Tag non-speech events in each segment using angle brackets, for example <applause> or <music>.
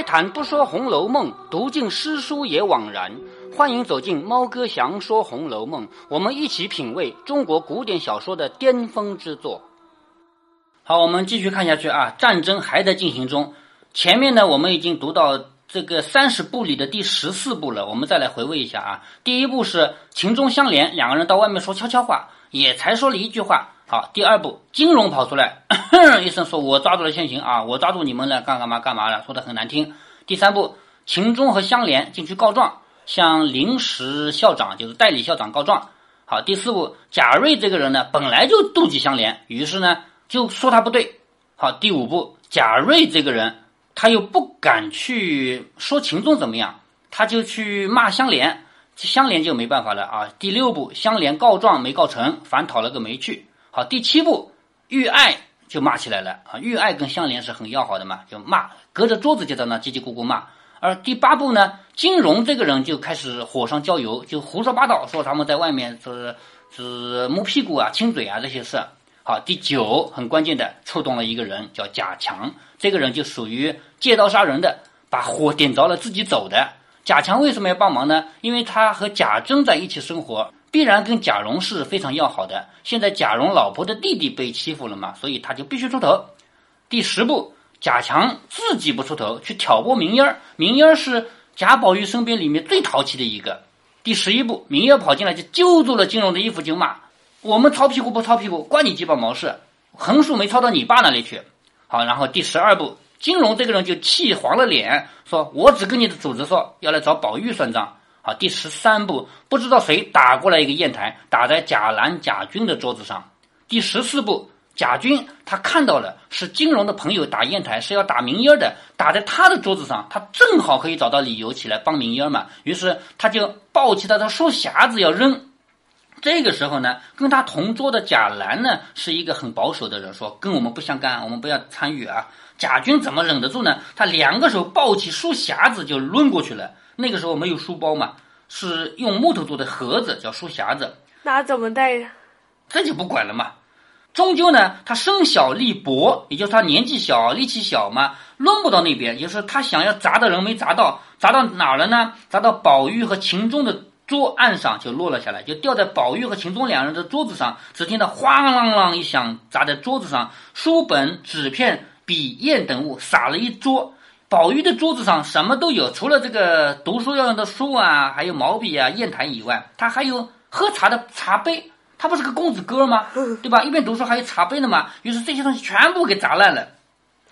开坛不说《红楼梦》，读尽诗书也枉然。欢迎走进猫哥祥说《红楼梦》，我们一起品味中国古典小说的巅峰之作。好，我们继续看下去啊，战争还在进行中。前面呢，我们已经读到这个三十部里的第十四部了，我们再来回味一下啊。第一部是情中相连，两个人到外面说悄悄话，也才说了一句话。好，第二步，金融跑出来，<coughs> 一声说：“我抓住了现行啊，我抓住你们了，干干嘛干嘛了？”说的很难听。第三步，秦钟和香莲进去告状，向临时校长，就是代理校长告状。好，第四步，贾瑞这个人呢，本来就妒忌香莲，于是呢就说他不对。好，第五步，贾瑞这个人他又不敢去说秦钟怎么样，他就去骂香莲，香莲就没办法了啊。第六步，香莲告状没告成，反讨了个没趣。好，第七步，玉爱就骂起来了啊！玉爱跟香莲是很要好的嘛，就骂，隔着桌子就在那叽叽咕咕骂。而第八步呢，金荣这个人就开始火上浇油，就胡说八道，说他们在外面是是摸屁股啊、亲嘴啊这些事。好，第九很关键的，触动了一个人，叫贾强，这个人就属于借刀杀人的，把火点着了自己走的。贾强为什么要帮忙呢？因为他和贾珍在一起生活。必然跟贾蓉是非常要好的。现在贾蓉老婆的弟弟被欺负了嘛，所以他就必须出头。第十步，贾强自己不出头，去挑拨明英儿。明英儿是贾宝玉身边里面最淘气的一个。第十一步，明烟儿跑进来就揪住了金荣的衣服就骂：“我们抄屁股不抄屁股，关你鸡巴毛事？横竖没抄到你爸那里去。”好，然后第十二步，金荣这个人就气黄了脸，说：“我只跟你的主子说，要来找宝玉算账。”好，第十三步，不知道谁打过来一个砚台，打在贾兰、贾军的桌子上。第十四步，贾军他看到了是金荣的朋友打砚台，是要打明烟的，打在他的桌子上，他正好可以找到理由起来帮明烟嘛。于是他就抱起他的书匣子要扔。这个时候呢，跟他同桌的贾兰呢是一个很保守的人，说跟我们不相干，我们不要参与啊。贾军怎么忍得住呢？他两个手抱起书匣子就抡过去了。那个时候没有书包嘛，是用木头做的盒子，叫书匣子。那怎么带呀？这就不管了嘛。终究呢，他身小力薄，也就是他年纪小，力气小嘛，抡不到那边。就是他想要砸的人没砸到，砸到哪儿了呢？砸到宝玉和秦钟的桌案上，就落了下来，就掉在宝玉和秦钟两人的桌子上。只听到哗啷啷一响，砸在桌子上，书本、纸片、笔、砚等物洒了一桌。宝玉的桌子上什么都有，除了这个读书要用的书啊，还有毛笔啊、砚台以外，他还有喝茶的茶杯。他不是个公子哥吗？对吧？一边读书还有茶杯呢嘛。于是这些东西全部给砸烂了。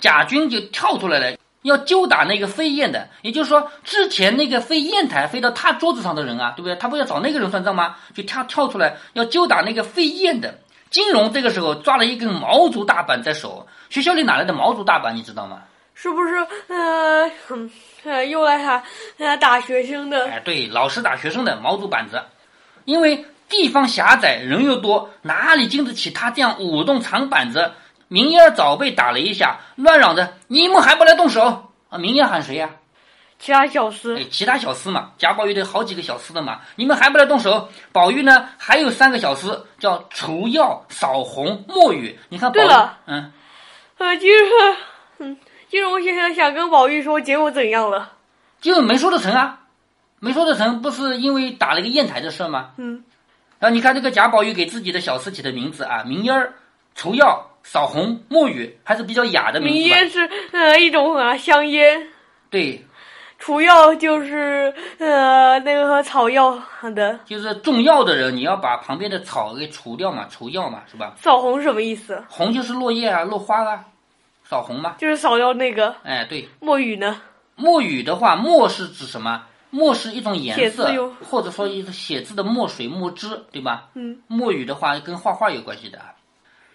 贾军就跳出来了，要揪打那个飞燕的。也就是说，之前那个飞砚台飞到他桌子上的人啊，对不对？他不要找那个人算账吗？就跳跳出来要揪打那个飞燕的。金荣这个时候抓了一根毛竹大板在手。学校里哪来的毛竹大板？你知道吗？是不是呃，呃，又来打呃打学生的？哎，对，老师打学生的毛竹板子，因为地方狭窄，人又多，哪里经得起他这样舞动长板子？明烟早被打了一下，乱嚷着：“你们还不来动手？”啊，明烟喊谁呀？其他小厮。哎，其他小厮嘛，贾宝玉的好几个小厮的嘛，你们还不来动手？宝玉呢，还有三个小厮，叫除药、扫红、墨雨。你看，对了，嗯，呃，就是，嗯。金荣先生想跟宝玉说，结果怎样了？结果没说得成啊，没说得成，不是因为打了一个砚台的事吗？嗯，啊，你看这个贾宝玉给自己的小厮起的名字啊，明烟儿、除药、扫红、墨雨，还是比较雅的名字。明烟是呃一种啊香烟，对，除药就是呃那个草药的，就是种药的人，你要把旁边的草给除掉嘛，除药嘛，是吧？扫红什么意思？红就是落叶啊，落花啊。扫红吗？就是扫掉那个。哎，对。墨雨呢？墨雨的话，墨是指什么？墨是一种颜色，或者说一个写字的墨水、墨汁，对吧？嗯。墨雨的话跟画画有关系的。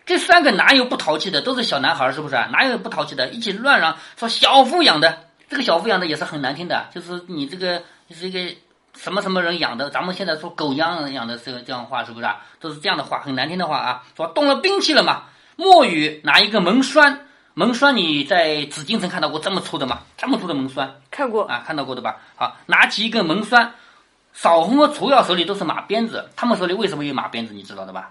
这三个哪有不淘气的？都是小男孩，是不是？哪有不淘气的？一起乱嚷说小富养的，这个小富养的也是很难听的，就是你这个是一个什么什么人养的？咱们现在说狗养养的这个这样话，是不是？都是这样的话，很难听的话啊。说动了兵器了嘛？墨雨拿一个门栓。门栓，你在紫禁城看到过这么粗的吗？这么粗的门栓，看过啊，看到过的吧？好，拿起一根门栓，扫红和除药手里都是马鞭子，他们手里为什么有马鞭子？你知道的吧？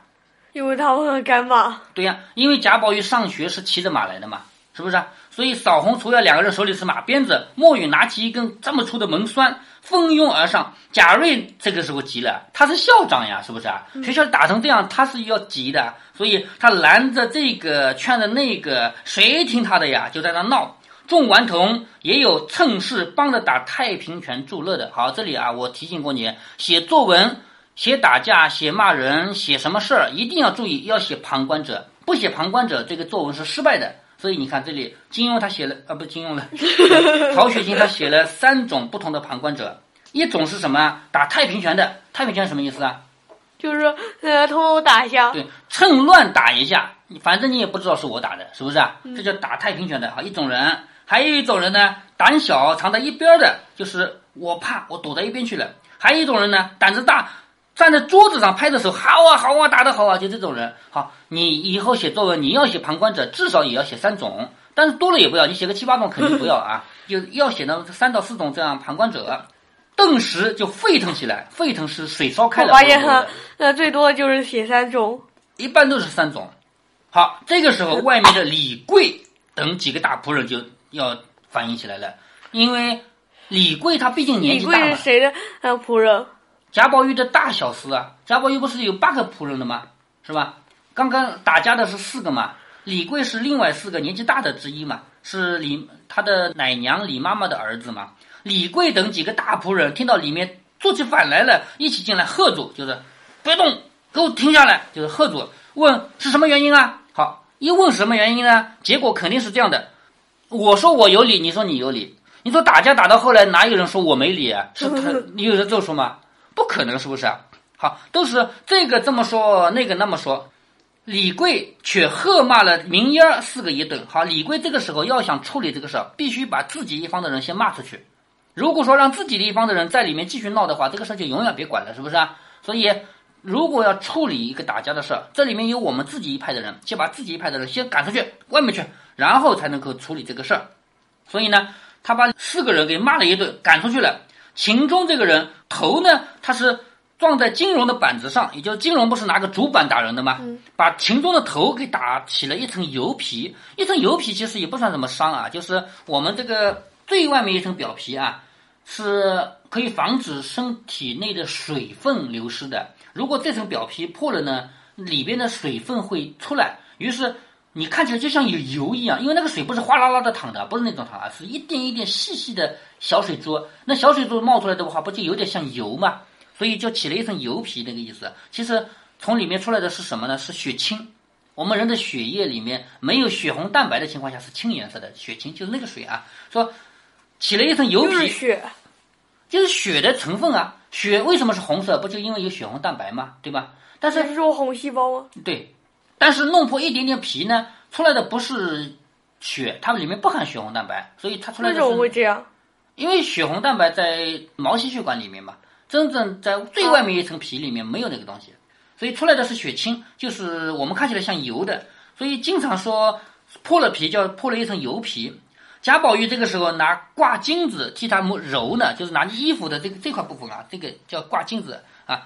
因为他们赶马。对呀，因为贾宝玉上学是骑着马来的嘛，是不是啊？所以扫红除药两个人手里是马鞭子，莫雨拿起一根这么粗的门栓，蜂拥而上。贾瑞这个时候急了，他是校长呀，是不是啊？学校打成这样，他是要急的，所以他拦着这个，劝着那个，谁听他的呀？就在那闹。众顽童也有趁势帮着打太平拳助乐的。好，这里啊，我提醒过你，写作文、写打架、写骂人、写什么事儿，一定要注意，要写旁观者。不写旁观者，这个作文是失败的。所以你看这里，金庸他写了 <laughs> 啊，不金庸了，<laughs> 曹雪芹他写了三种不同的旁观者。一种是什么？打太平拳的。太平拳什么意思啊？就是呃，偷偷打一下。对，趁乱打一下，反正你也不知道是我打的，是不是啊？这叫打太平拳的啊。一种人，还有一种人呢，胆小藏在一边的，就是我怕，我躲在一边去了。还有一种人呢，胆子大。站在桌子上拍着手，好啊好啊，打得好啊！就这种人，好，你以后写作文，你要写旁观者，至少也要写三种，但是多了也不要，你写个七八种肯定不要啊，就要写到三到四种这样旁观者。顿时就沸腾起来，沸腾是水烧开了。我发现哈，那最多就是写三种，一般都是三种。好，这个时候外面的李贵等几个大仆人就要反应起来了，因为李贵他毕竟年纪大嘛。李贵是谁的呃仆人？贾宝玉的大小厮啊，贾宝玉不是有八个仆人的吗？是吧？刚刚打架的是四个嘛，李贵是另外四个年纪大的之一嘛，是李他的奶娘李妈妈的儿子嘛。李贵等几个大仆人听到里面做起反来了，一起进来喝住，就是不要动，给我停下来，就是喝住。问是什么原因啊？好，一问什么原因呢？结果肯定是这样的，我说我有理，你说你有理，你说打架打到后来哪有人说我没理啊？是 <laughs> 他，你有人这么说吗？不可能，是不是啊？好，都是这个这么说，那个那么说。李贵却喝骂了明烟儿四个一顿。好，李贵这个时候要想处理这个事儿，必须把自己一方的人先骂出去。如果说让自己的一方的人在里面继续闹的话，这个事儿就永远别管了，是不是啊？所以，如果要处理一个打架的事儿，这里面有我们自己一派的人，先把自己一派的人先赶出去外面去，然后才能够处理这个事儿。所以呢，他把四个人给骂了一顿，赶出去了。秦钟这个人头呢，他是撞在金融的板子上，也就是金融不是拿个竹板打人的吗？把秦钟的头给打起了一层油皮，一层油皮其实也不算什么伤啊，就是我们这个最外面一层表皮啊，是可以防止身体内的水分流失的。如果这层表皮破了呢，里边的水分会出来，于是。你看起来就像有油一样，因为那个水不是哗啦啦的淌的，不是那种淌啊，是一点一点细细的小水珠。那小水珠冒出来的话，不就有点像油吗？所以就起了一层油皮那个意思。其实从里面出来的是什么呢？是血清。我们人的血液里面没有血红蛋白的情况下是青颜色的，血清就是那个水啊。说起了一层油皮，血，就是血的成分啊。血为什么是红色？不就因为有血红蛋白吗？对吧？但是是说红细胞吗？对。但是弄破一点点皮呢，出来的不是血，它里面不含血红蛋白，所以它出来的。为什么会这样？因为血红蛋白在毛细血管里面嘛，真正在最外面一层皮里面没有那个东西，所以出来的是血清，就是我们看起来像油的，所以经常说破了皮叫破了一层油皮。贾宝玉这个时候拿挂金子替他揉呢，就是拿衣服的这个这块部分啊，这个叫挂金子啊，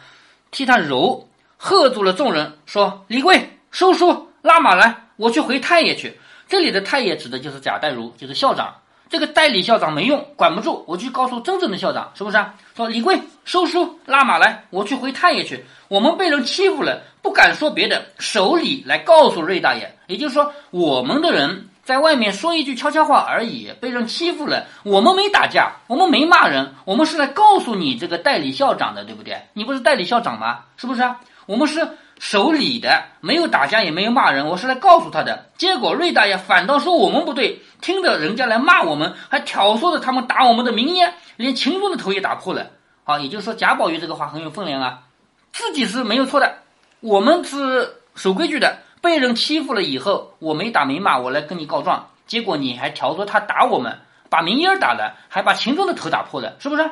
替他揉，喝住了众人说：“李贵。”收书拉马来，我去回太爷去。这里的太爷指的就是贾代儒，就是校长。这个代理校长没用，管不住，我去告诉真正的校长，是不是啊？说李贵收书拉马来，我去回太爷去。我们被人欺负了，不敢说别的，守礼来告诉瑞大爷。也就是说，我们的人在外面说一句悄悄话而已，被人欺负了。我们没打架，我们没骂人，我们是来告诉你这个代理校长的，对不对？你不是代理校长吗？是不是啊？我们是。守礼的，没有打架，也没有骂人，我是来告诉他的。结果瑞大爷反倒说我们不对，听着人家来骂我们，还挑唆着他们打我们的名烟，连秦钟的头也打破了。好，也就是说贾宝玉这个话很有分量啊，自己是没有错的，我们是守规矩的，被人欺负了以后，我没打没骂，我来跟你告状，结果你还挑唆他打我们，把明烟打了，还把秦钟的头打破了，是不是？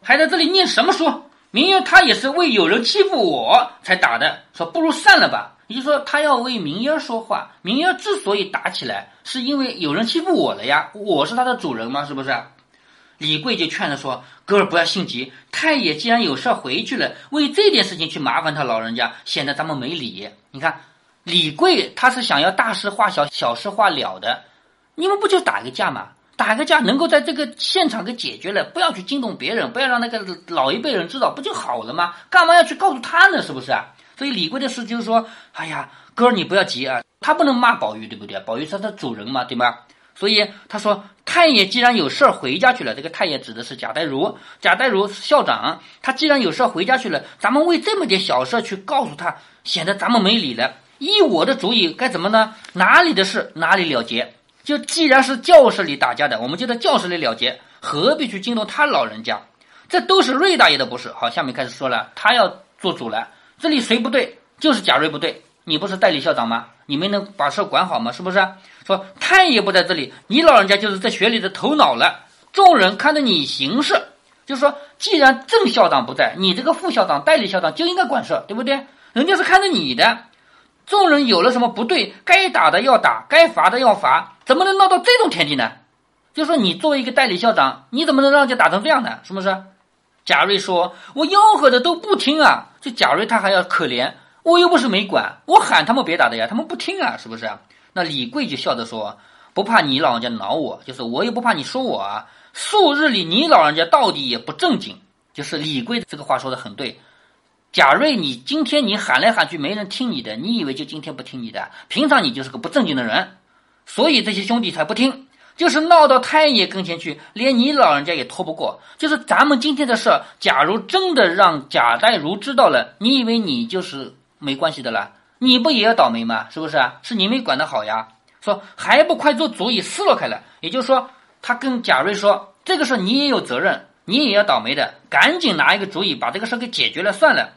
还在这里念什么书？明儿他也是为有人欺负我才打的，说不如散了吧。也就是说，他要为明儿说话。明儿之所以打起来，是因为有人欺负我了呀，我是他的主人嘛，是不是？李贵就劝他说：“哥儿不要心急，太爷既然有事回去了，为这件事情去麻烦他老人家，显得咱们没理。你看，李贵他是想要大事化小，小事化了的。你们不就打个架吗？打个架能够在这个现场给解决了，不要去惊动别人，不要让那个老一辈人知道，不就好了吗？干嘛要去告诉他呢？是不是啊？所以李贵的事就是说，哎呀，哥你不要急啊，他不能骂宝玉，对不对？宝玉是他主人嘛，对吗？所以他说，太爷既然有事儿回家去了，这个太爷指的是贾代儒，贾代儒是校长，他既然有事儿回家去了，咱们为这么点小事去告诉他，显得咱们没理了。依我的主意，该怎么呢？哪里的事哪里了结。就既然是教室里打架的，我们就在教室里了结，何必去惊动他老人家？这都是瑞大爷的不是。好，下面开始说了，他要做主了。这里谁不对？就是贾瑞不对。你不是代理校长吗？你没能把事管好吗？是不是？说太爷不在这里，你老人家就是在学里的头脑了。众人看着你行事，就是说，既然正校长不在，你这个副校长、代理校长就应该管事，对不对？人家是看着你的。众人有了什么不对，该打的要打，该罚的要罚，怎么能闹到这种田地呢？就说你作为一个代理校长，你怎么能让人家打成这样呢？是不是？贾瑞说：“我吆喝的都不听啊！”这贾瑞他还要可怜，我又不是没管，我喊他们别打的呀，他们不听啊，是不是？那李贵就笑着说：“不怕你老人家恼我，就是我也不怕你说我啊。数日里你老人家到底也不正经，就是李贵这个话说的很对。”贾瑞，你今天你喊来喊去没人听你的，你以为就今天不听你的？平常你就是个不正经的人，所以这些兄弟才不听，就是闹到太爷跟前去，连你老人家也拖不过。就是咱们今天的事儿，假如真的让贾代儒知道了，你以为你就是没关系的了？你不也要倒霉吗？是不是啊？是你没管得好呀。说还不快做主意撕落开了？也就是说，他跟贾瑞说，这个事你也有责任，你也要倒霉的，赶紧拿一个主意把这个事给解决了算了。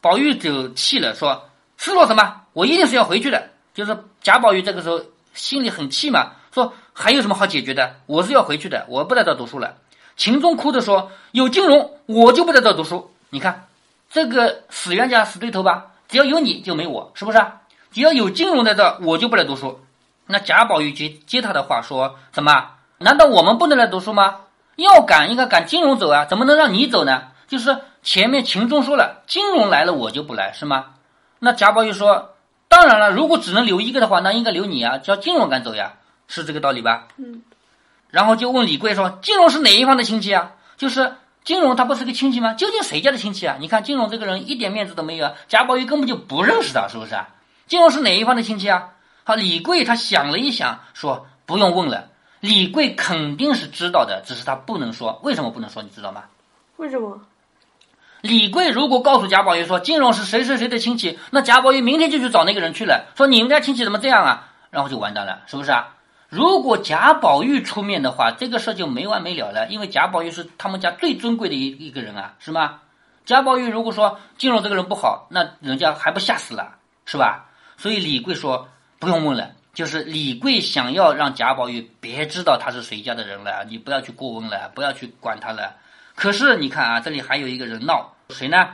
宝玉就气了，说：“失落什么？我一定是要回去的。”就是贾宝玉这个时候心里很气嘛，说：“还有什么好解决的？我是要回去的，我不在这读书了。”秦钟哭着说：“有金荣，我就不在这读书。你看，这个死冤家死对头吧？只要有你就没我，是不是？只要有金荣在这，我就不来读书。”那贾宝玉接接他的话说：“什么？难道我们不能来读书吗？要赶应该赶金荣走啊，怎么能让你走呢？就是。”前面秦钟说了，金融来了我就不来，是吗？那贾宝玉说，当然了，如果只能留一个的话，那应该留你啊，叫金融赶走呀，是这个道理吧？嗯。然后就问李贵说，金融是哪一方的亲戚啊？就是金融他不是个亲戚吗？究竟谁家的亲戚啊？你看金融这个人一点面子都没有，啊，贾宝玉根本就不认识他，是不是啊？金融是哪一方的亲戚啊？好，李贵他想了一想，说不用问了，李贵肯定是知道的，只是他不能说，为什么不能说？你知道吗？为什么？李贵如果告诉贾宝玉说金荣是谁谁谁的亲戚，那贾宝玉明天就去找那个人去了，说你们家亲戚怎么这样啊？然后就完蛋了，是不是啊？如果贾宝玉出面的话，这个事就没完没了了，因为贾宝玉是他们家最尊贵的一一个人啊，是吗？贾宝玉如果说金荣这个人不好，那人家还不吓死了，是吧？所以李贵说不用问了，就是李贵想要让贾宝玉别知道他是谁家的人了，你不要去过问了，不要去管他了。可是你看啊，这里还有一个人闹，谁呢？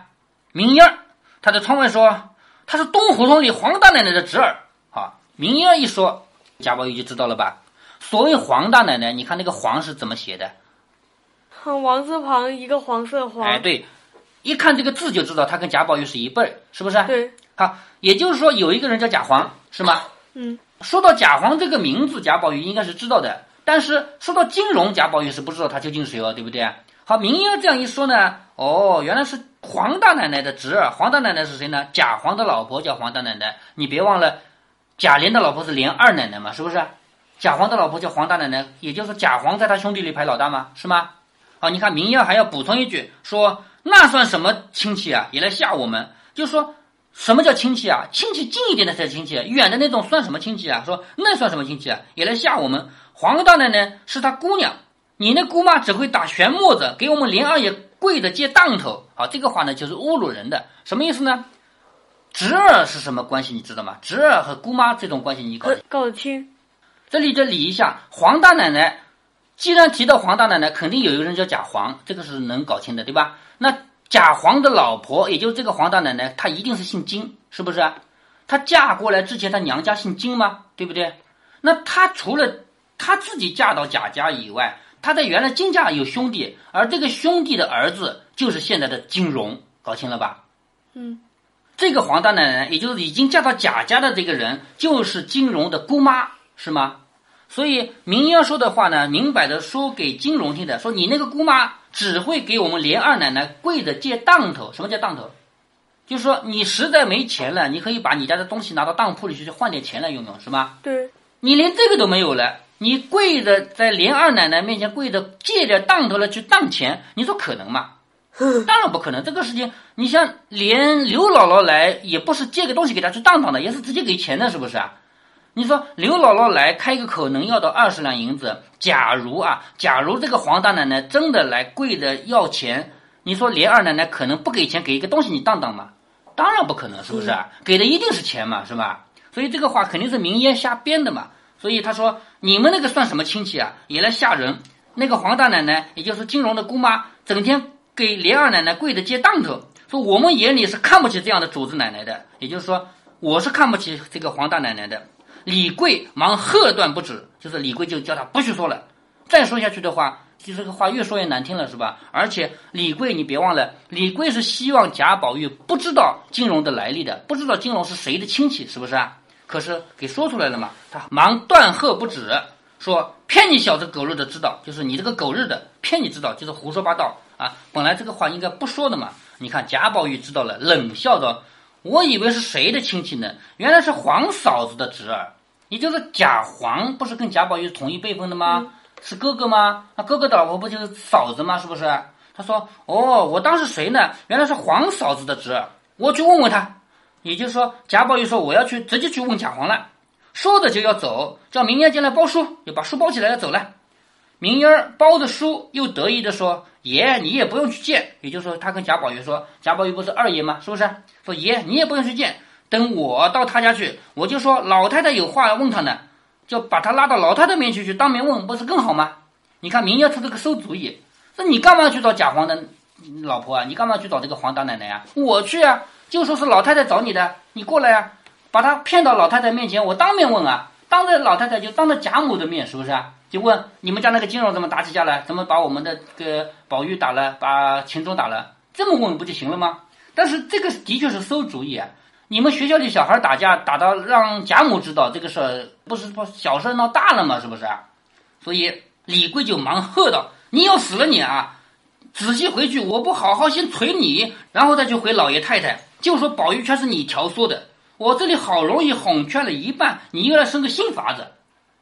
明英儿，他在窗外说他是东胡同里黄大奶奶的侄儿。啊，明英儿一说，贾宝玉就知道了吧？所谓黄大奶奶，你看那个黄是怎么写的？王字旁一个黄色黄。哎，对，一看这个字就知道他跟贾宝玉是一辈儿，是不是？对。好，也就是说有一个人叫贾黄，是吗？嗯。说到贾黄这个名字，贾宝玉应该是知道的，但是说到金荣，贾宝玉是不知道他究竟是谁哦，对不对？好，明英这样一说呢，哦，原来是黄大奶奶的侄儿。黄大奶奶是谁呢？贾黄的老婆叫黄大奶奶。你别忘了，贾琏的老婆是琏二奶奶嘛，是不是？贾黄的老婆叫黄大奶奶，也就是贾黄在他兄弟里排老大吗？是吗？好，你看明英还要补充一句，说那算什么亲戚啊？也来吓我们，就说什么叫亲戚啊？亲戚近一点的才亲戚，远的那种算什么亲戚啊？说那算什么亲戚啊？也来吓我们。黄大奶奶是他姑娘。你那姑妈只会打旋磨子，给我们林二爷跪着接当头。好，这个话呢就是侮辱人的，什么意思呢？侄儿是什么关系？你知道吗？侄儿和姑妈这种关系，你搞搞得清。这里就理一下，黄大奶奶，既然提到黄大奶奶，肯定有一个人叫贾黄，这个是能搞清的，对吧？那贾黄的老婆，也就是这个黄大奶奶，她一定是姓金，是不是？她嫁过来之前，她娘家姓金吗？对不对？那她除了她自己嫁到贾家以外，他在原来金家有兄弟，而这个兄弟的儿子就是现在的金荣，搞清了吧？嗯，这个黄大奶奶，也就是已经嫁到贾家的这个人，就是金荣的姑妈，是吗？所以明英说的话呢，明摆着说给金荣听的，说你那个姑妈只会给我们连二奶奶跪着借当头。什么叫当头？就是说你实在没钱了，你可以把你家的东西拿到当铺里去换点钱来用用，是吗？对，你连这个都没有了，你跪着在连二奶奶面前跪着借着当头了去当钱，你说可能吗？<laughs> 当然不可能。这个事情，你像连刘姥姥来，也不是借个东西给她去当当的，也是直接给钱的，是不是啊？你说刘姥姥来开个口能要到二十两银子，假如啊，假如这个黄大奶奶真的来跪着要钱，你说连二奶奶可能不给钱，给一个东西你当当吗？当然不可能，是不是啊？给的一定是钱嘛，是吧？所以这个话肯定是明烟瞎编的嘛。所以他说你们那个算什么亲戚啊？也来吓人。那个黄大奶奶，也就是金荣的姑妈，整天给连二奶奶跪着接当头，说我们眼里是看不起这样的主子奶奶的。也就是说，我是看不起这个黄大奶奶的。李贵忙喝断不止，就是李贵就叫他不许说了，再说下去的话，就这个话越说越难听了，是吧？而且李贵，你别忘了，李贵是希望贾宝玉不知道金荣的来历的，不知道金荣是谁的亲戚，是不是啊？可是给说出来了嘛，他忙断喝不止，说骗你小子狗日的知道，就是你这个狗日的骗你知道，就是胡说八道啊！本来这个话应该不说的嘛，你看贾宝玉知道了，冷笑着。我以为是谁的亲戚呢？原来是黄嫂子的侄儿，也就是贾黄，不是跟贾宝玉同一辈分的吗？是哥哥吗？那哥哥的老婆不就是嫂子吗？是不是？他说：“哦，我当是谁呢？原来是黄嫂子的侄儿，我去问问他。”也就是说，贾宝玉说：“我要去直接去问贾黄了。”说着就要走，叫明烟进来包书，就把书包起来要走了。明烟儿包着书，又得意的说。爷，你也不用去见，也就是说，他跟贾宝玉说，贾宝玉不是二爷吗？是不是？说爷，你也不用去见，等我到他家去，我就说老太太有话要问他呢，就把他拉到老太太面前去当面问，不是更好吗？你看明月出这个馊主意，说你干嘛去找贾黄的老婆啊？你干嘛去找这个黄大奶奶啊？我去啊，就说是老太太找你的，你过来啊，把他骗到老太太面前，我当面问啊，当着老太太就当着贾母的面，是不是啊？就问你们家那个金荣怎么打起架来？怎么把我们的个宝玉打了，把秦钟打了？这么问不就行了吗？但是这个的确是馊主意啊！你们学校里小孩打架打到让贾母知道这个事儿，不是说小事闹大了吗？是不是啊？所以李贵就忙喝道：“你要死了你啊！仔细回去，我不好好先捶你，然后再去回老爷太太，就说宝玉圈是你调唆的。我这里好容易哄劝了一半，你又来生个新法子。”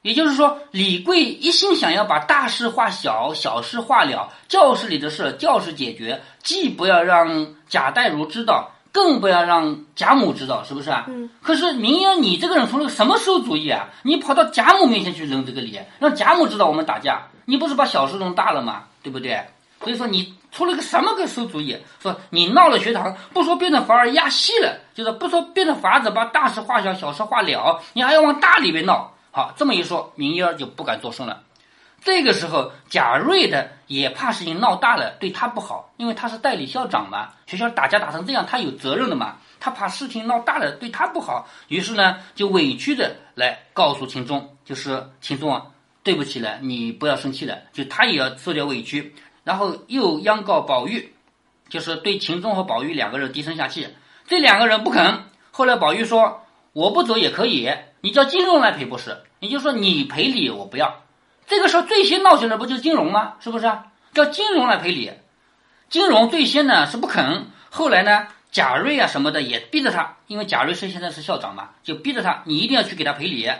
也就是说，李贵一心想要把大事化小，小事化了，教室里的事教室解决，既不要让贾代儒知道，更不要让贾母知道，是不是啊？嗯。可是明英，你这个人出了什么馊主意啊？你跑到贾母面前去扔这个脸，让贾母知道我们打架，你不是把小事弄大了吗？对不对？所以说你出了个什么个馊主意？说你闹了学堂，不说变成法儿压细了，就是不说变成法子把大事化小，小事化了，你还要往大里边闹。好，这么一说，明烟儿就不敢作声了。这个时候，贾瑞的也怕事情闹大了，对他不好，因为他是代理校长嘛，学校打架打成这样，他有责任的嘛，他怕事情闹大了对他不好，于是呢，就委屈的来告诉秦钟，就是秦钟啊，对不起了，你不要生气了，就他也要受点委屈，然后又央告宝玉，就是对秦钟和宝玉两个人低声下气，这两个人不肯。后来宝玉说，我不走也可以。你叫金融来赔不是？也就是说你赔礼，我不要。这个时候最先闹起来不就是金融吗？是不是？叫金融来赔礼，金融最先呢是不肯，后来呢贾瑞啊什么的也逼着他，因为贾瑞是现在是校长嘛，就逼着他，你一定要去给他赔礼，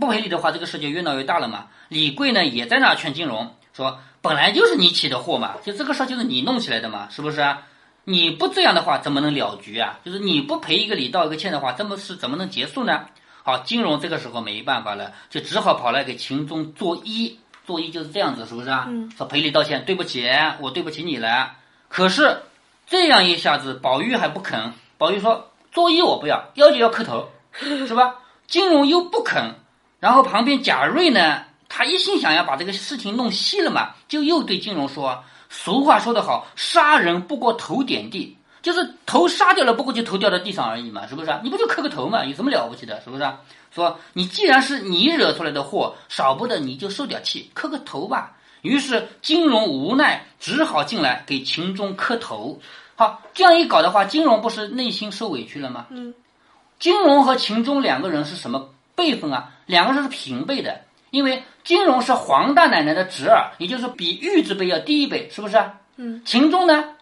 不赔礼的话，这个事就越闹越大了嘛。李贵呢也在那劝金融说，本来就是你起的祸嘛，就这个事儿就是你弄起来的嘛，是不是？你不这样的话怎么能了局啊？就是你不赔一个礼道一个歉的话，这么事怎么能结束呢？好，金融这个时候没办法了，就只好跑来给秦钟作揖。作揖就是这样子，是不是啊？嗯。说赔礼道歉，对不起，我对不起你了。可是这样一下子，宝玉还不肯。宝玉说：“作揖我不要，要就要磕头，是吧？”金融又不肯。然后旁边贾瑞呢，他一心想要把这个事情弄细了嘛，就又对金融说：“俗话说得好，杀人不过头点地。”就是头杀掉了，不过就头掉到地上而已嘛，是不是？你不就磕个头嘛，有什么了不起的？是不是？说你既然是你惹出来的祸，少不得你就受点气，磕个头吧。于是金融无奈，只好进来给秦钟磕头。好，这样一搞的话，金融不是内心受委屈了吗？嗯。金融和秦钟两个人是什么辈分啊？两个人是平辈的，因为金荣是黄大奶奶的侄儿，也就是比玉字辈要低一辈，是不是？嗯。秦钟呢？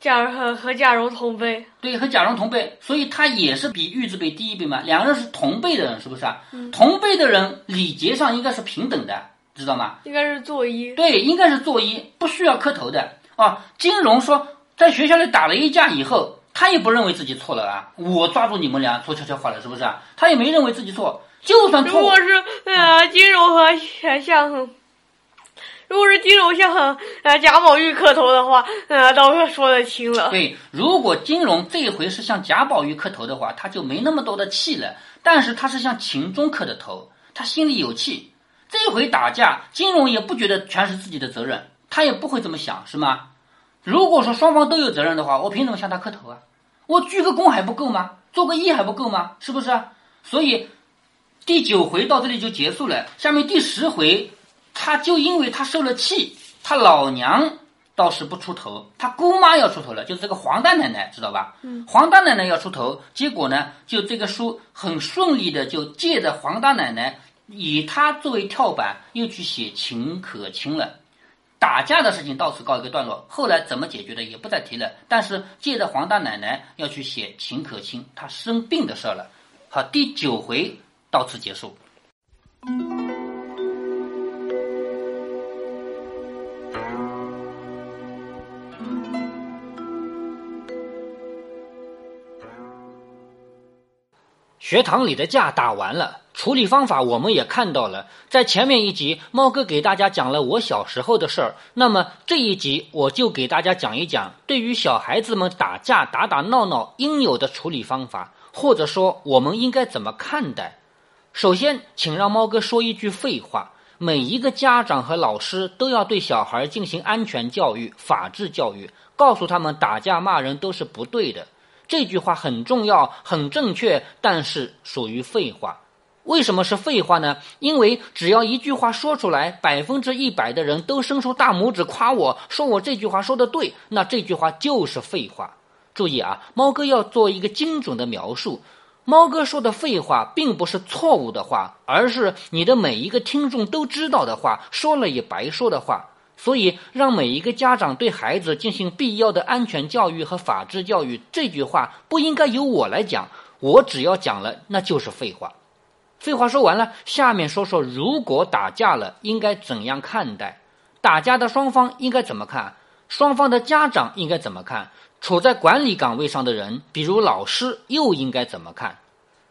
贾和和贾蓉同辈。对，和贾蓉同辈，所以他也是比玉字辈低一辈嘛。两个人是同辈的人，是不是啊？同辈的人礼节上应该是平等的，知道吗？应该是作揖。对，应该是作揖，不需要磕头的啊。金荣说，在学校里打了一架以后，他也不认为自己错了啊。我抓住你们俩说悄悄话了，是不是啊？他也没认为自己错。就算错，如果是呃金融和选项，如果是金融向呃贾宝玉磕头的话，呃倒是说得清了。对，如果金融这一回是向贾宝玉磕头的话，他就没那么多的气了。但是他是向秦钟磕的头，他心里有气。这回打架，金融也不觉得全是自己的责任，他也不会这么想，是吗？如果说双方都有责任的话，我凭什么向他磕头啊？我鞠个躬还不够吗？做个揖还不够吗？是不是？所以。第九回到这里就结束了，下面第十回，他就因为他受了气，他老娘倒是不出头，他姑妈要出头了，就是这个黄大奶奶，知道吧？嗯，黄大奶奶要出头，结果呢，就这个书很顺利的就借着黄大奶奶，以她作为跳板，又去写秦可卿了。打架的事情到此告一个段落，后来怎么解决的也不再提了。但是借着黄大奶奶要去写秦可卿她生病的事了。好，第九回。到此结束。学堂里的架打完了，处理方法我们也看到了。在前面一集，猫哥给大家讲了我小时候的事儿，那么这一集我就给大家讲一讲，对于小孩子们打架打打闹闹应有的处理方法，或者说我们应该怎么看待。首先，请让猫哥说一句废话。每一个家长和老师都要对小孩进行安全教育、法治教育，告诉他们打架骂人都是不对的。这句话很重要、很正确，但是属于废话。为什么是废话呢？因为只要一句话说出来，百分之一百的人都伸出大拇指夸我说我这句话说的对，那这句话就是废话。注意啊，猫哥要做一个精准的描述。猫哥说的废话并不是错误的话，而是你的每一个听众都知道的话，说了也白说的话。所以，让每一个家长对孩子进行必要的安全教育和法治教育，这句话不应该由我来讲，我只要讲了，那就是废话。废话说完了，下面说说如果打架了应该怎样看待？打架的双方应该怎么看？双方的家长应该怎么看？处在管理岗位上的人，比如老师，又应该怎么看？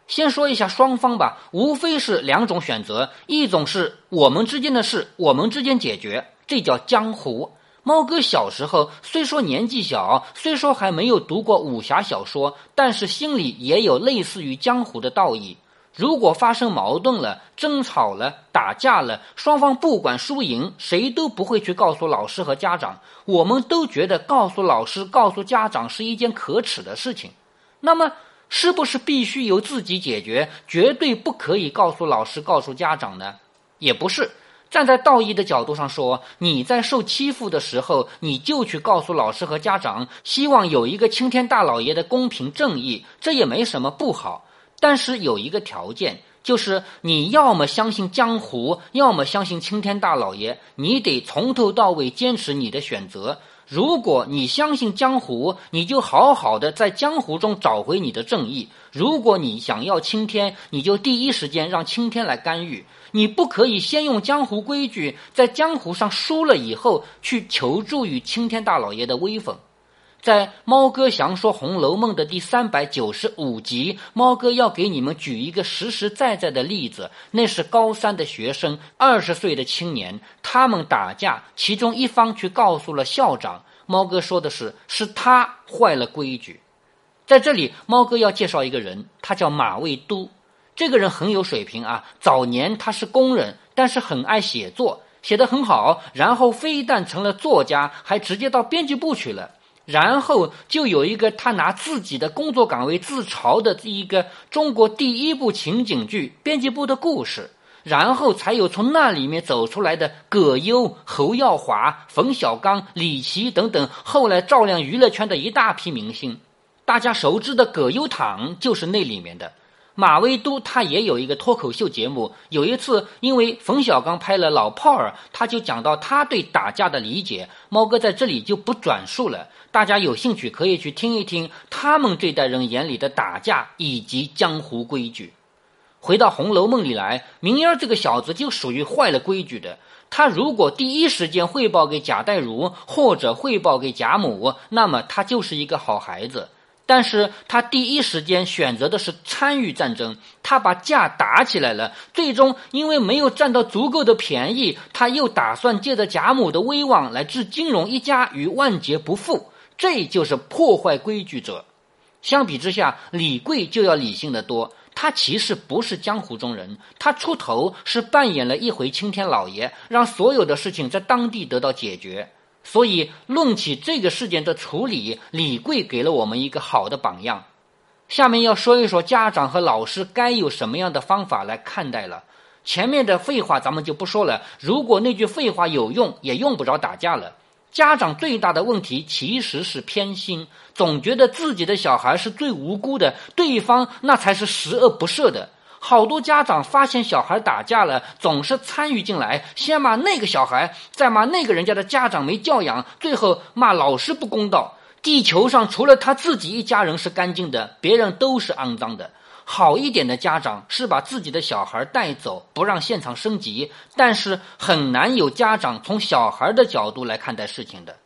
先说一下双方吧，无非是两种选择：一种是我们之间的事，我们之间解决，这叫江湖。猫哥小时候虽说年纪小，虽说还没有读过武侠小说，但是心里也有类似于江湖的道义。如果发生矛盾了、争吵了、打架了，双方不管输赢，谁都不会去告诉老师和家长。我们都觉得告诉老师、告诉家长是一件可耻的事情。那么，是不是必须由自己解决，绝对不可以告诉老师、告诉家长呢？也不是。站在道义的角度上说，你在受欺负的时候，你就去告诉老师和家长，希望有一个青天大老爷的公平正义，这也没什么不好。但是有一个条件，就是你要么相信江湖，要么相信青天大老爷。你得从头到尾坚持你的选择。如果你相信江湖，你就好好的在江湖中找回你的正义；如果你想要青天，你就第一时间让青天来干预。你不可以先用江湖规矩，在江湖上输了以后，去求助于青天大老爷的威风。在猫哥详说《红楼梦》的第三百九十五集，猫哥要给你们举一个实实在在的例子。那是高三的学生，二十岁的青年，他们打架，其中一方去告诉了校长。猫哥说的是，是他坏了规矩。在这里，猫哥要介绍一个人，他叫马未都。这个人很有水平啊，早年他是工人，但是很爱写作，写得很好。然后非但成了作家，还直接到编辑部去了。然后就有一个他拿自己的工作岗位自嘲的这一个中国第一部情景剧编辑部的故事，然后才有从那里面走出来的葛优、侯耀华、冯小刚、李琦等等，后来照亮娱乐圈的一大批明星。大家熟知的葛优躺就是那里面的。马未都他也有一个脱口秀节目，有一次因为冯小刚拍了《老炮儿》，他就讲到他对打架的理解。猫哥在这里就不转述了，大家有兴趣可以去听一听他们这代人眼里的打架以及江湖规矩。回到《红楼梦》里来，明儿这个小子就属于坏了规矩的。他如果第一时间汇报给贾代儒或者汇报给贾母，那么他就是一个好孩子。但是他第一时间选择的是参与战争，他把架打起来了。最终因为没有占到足够的便宜，他又打算借着贾母的威望来置金荣一家于万劫不复。这就是破坏规矩者。相比之下，李贵就要理性的多。他其实不是江湖中人，他出头是扮演了一回青天老爷，让所有的事情在当地得到解决。所以，论起这个事件的处理，李贵给了我们一个好的榜样。下面要说一说家长和老师该有什么样的方法来看待了。前面的废话咱们就不说了。如果那句废话有用，也用不着打架了。家长最大的问题其实是偏心，总觉得自己的小孩是最无辜的，对方那才是十恶不赦的。好多家长发现小孩打架了，总是参与进来，先骂那个小孩，再骂那个人家的家长没教养，最后骂老师不公道。地球上除了他自己一家人是干净的，别人都是肮脏的。好一点的家长是把自己的小孩带走，不让现场升级，但是很难有家长从小孩的角度来看待事情的。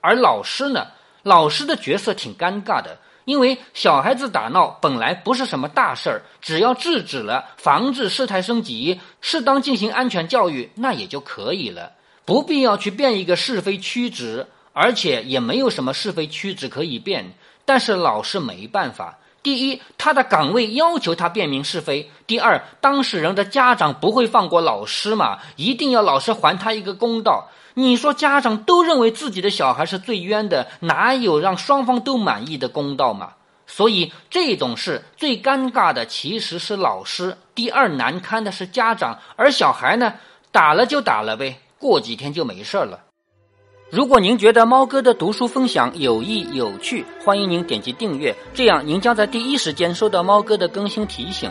而老师呢，老师的角色挺尴尬的。因为小孩子打闹本来不是什么大事儿，只要制止了，防止事态升级，适当进行安全教育，那也就可以了，不必要去变一个是非曲直，而且也没有什么是非曲直可以变。但是老师没办法，第一，他的岗位要求他辨明是非；第二，当事人的家长不会放过老师嘛，一定要老师还他一个公道。你说家长都认为自己的小孩是最冤的，哪有让双方都满意的公道嘛？所以这种事最尴尬的其实是老师，第二难堪的是家长，而小孩呢，打了就打了呗，过几天就没事了。如果您觉得猫哥的读书分享有益有趣，欢迎您点击订阅，这样您将在第一时间收到猫哥的更新提醒。